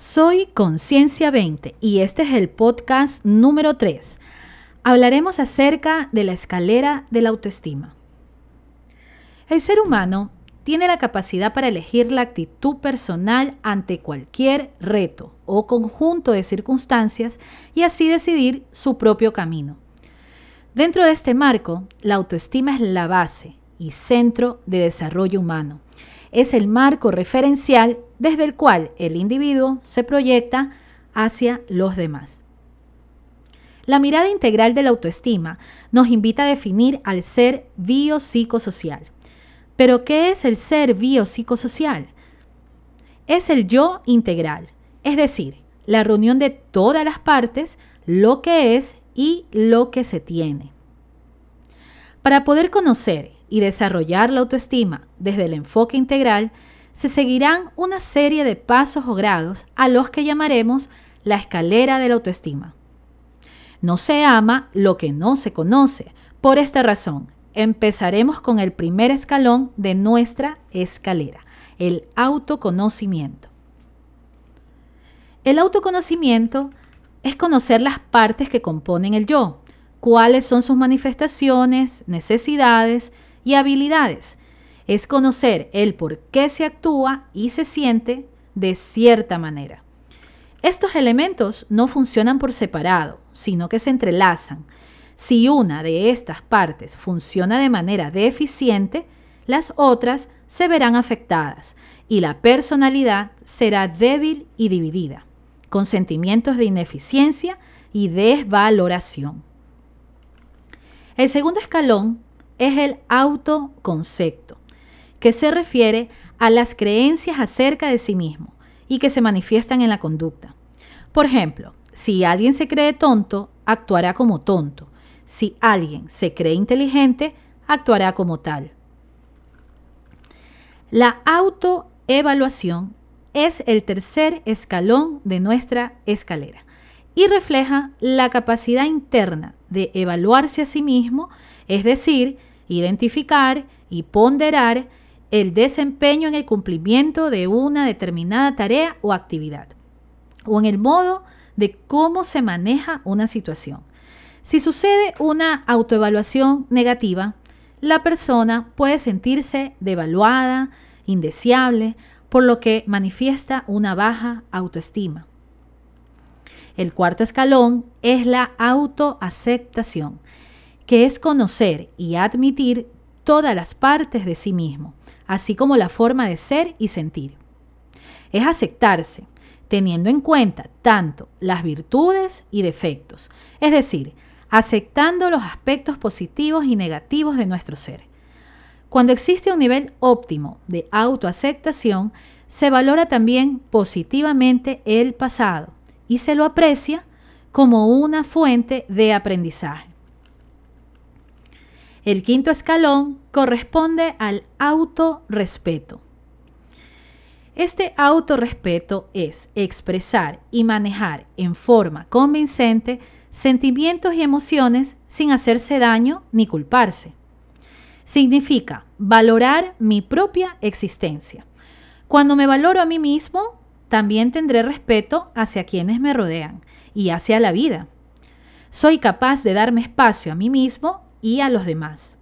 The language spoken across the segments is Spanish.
Soy Conciencia 20 y este es el podcast número 3. Hablaremos acerca de la escalera de la autoestima. El ser humano tiene la capacidad para elegir la actitud personal ante cualquier reto o conjunto de circunstancias y así decidir su propio camino. Dentro de este marco, la autoestima es la base y centro de desarrollo humano. Es el marco referencial desde el cual el individuo se proyecta hacia los demás. La mirada integral de la autoestima nos invita a definir al ser biopsicosocial. Pero ¿qué es el ser biopsicosocial? Es el yo integral, es decir, la reunión de todas las partes, lo que es y lo que se tiene. Para poder conocer y desarrollar la autoestima desde el enfoque integral, se seguirán una serie de pasos o grados a los que llamaremos la escalera de la autoestima. No se ama lo que no se conoce. Por esta razón, empezaremos con el primer escalón de nuestra escalera, el autoconocimiento. El autoconocimiento es conocer las partes que componen el yo, cuáles son sus manifestaciones, necesidades y habilidades, es conocer el por qué se actúa y se siente de cierta manera. Estos elementos no funcionan por separado, sino que se entrelazan. Si una de estas partes funciona de manera deficiente, las otras se verán afectadas y la personalidad será débil y dividida, con sentimientos de ineficiencia y desvaloración. El segundo escalón es el autoconcepto que se refiere a las creencias acerca de sí mismo y que se manifiestan en la conducta. Por ejemplo, si alguien se cree tonto, actuará como tonto. Si alguien se cree inteligente, actuará como tal. La autoevaluación es el tercer escalón de nuestra escalera y refleja la capacidad interna de evaluarse a sí mismo, es decir, identificar y ponderar el desempeño en el cumplimiento de una determinada tarea o actividad, o en el modo de cómo se maneja una situación. Si sucede una autoevaluación negativa, la persona puede sentirse devaluada, indeseable, por lo que manifiesta una baja autoestima. El cuarto escalón es la autoaceptación, que es conocer y admitir todas las partes de sí mismo, así como la forma de ser y sentir. Es aceptarse, teniendo en cuenta tanto las virtudes y defectos, es decir, aceptando los aspectos positivos y negativos de nuestro ser. Cuando existe un nivel óptimo de autoaceptación, se valora también positivamente el pasado y se lo aprecia como una fuente de aprendizaje. El quinto escalón corresponde al autorrespeto. Este autorrespeto es expresar y manejar en forma convincente sentimientos y emociones sin hacerse daño ni culparse. Significa valorar mi propia existencia. Cuando me valoro a mí mismo, también tendré respeto hacia quienes me rodean y hacia la vida. Soy capaz de darme espacio a mí mismo y a los demás.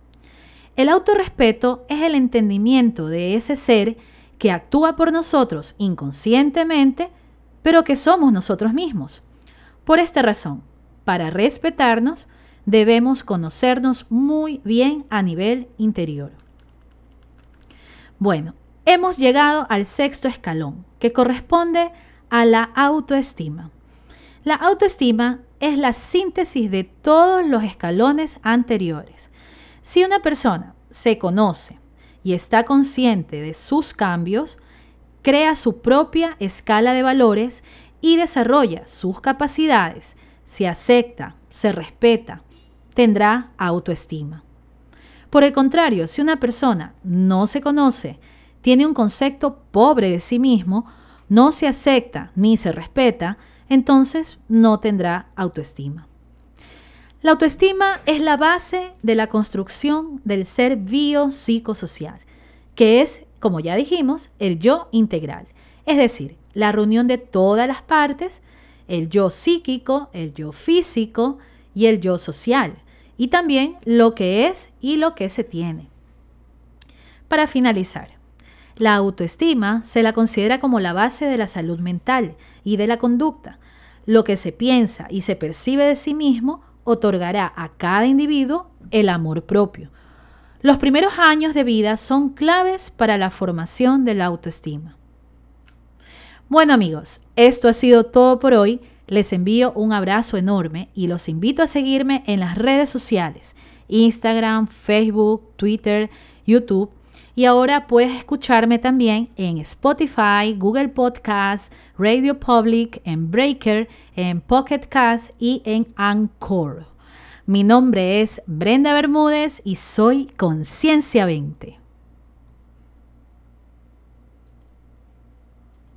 El autorrespeto es el entendimiento de ese ser que actúa por nosotros inconscientemente, pero que somos nosotros mismos. Por esta razón, para respetarnos, debemos conocernos muy bien a nivel interior. Bueno, hemos llegado al sexto escalón, que corresponde a la autoestima. La autoestima es la síntesis de todos los escalones anteriores. Si una persona se conoce y está consciente de sus cambios, crea su propia escala de valores y desarrolla sus capacidades, se acepta, se respeta, tendrá autoestima. Por el contrario, si una persona no se conoce, tiene un concepto pobre de sí mismo, no se acepta ni se respeta, entonces no tendrá autoestima. La autoestima es la base de la construcción del ser biopsicosocial, que es, como ya dijimos, el yo integral. Es decir, la reunión de todas las partes, el yo psíquico, el yo físico y el yo social, y también lo que es y lo que se tiene. Para finalizar, la autoestima se la considera como la base de la salud mental y de la conducta. Lo que se piensa y se percibe de sí mismo otorgará a cada individuo el amor propio. Los primeros años de vida son claves para la formación de la autoestima. Bueno amigos, esto ha sido todo por hoy. Les envío un abrazo enorme y los invito a seguirme en las redes sociales, Instagram, Facebook, Twitter, YouTube y ahora puedes escucharme también en Spotify, Google Podcast, Radio Public, en Breaker, en Pocket Cast y en Anchor. Mi nombre es Brenda Bermúdez y soy Conciencia 20.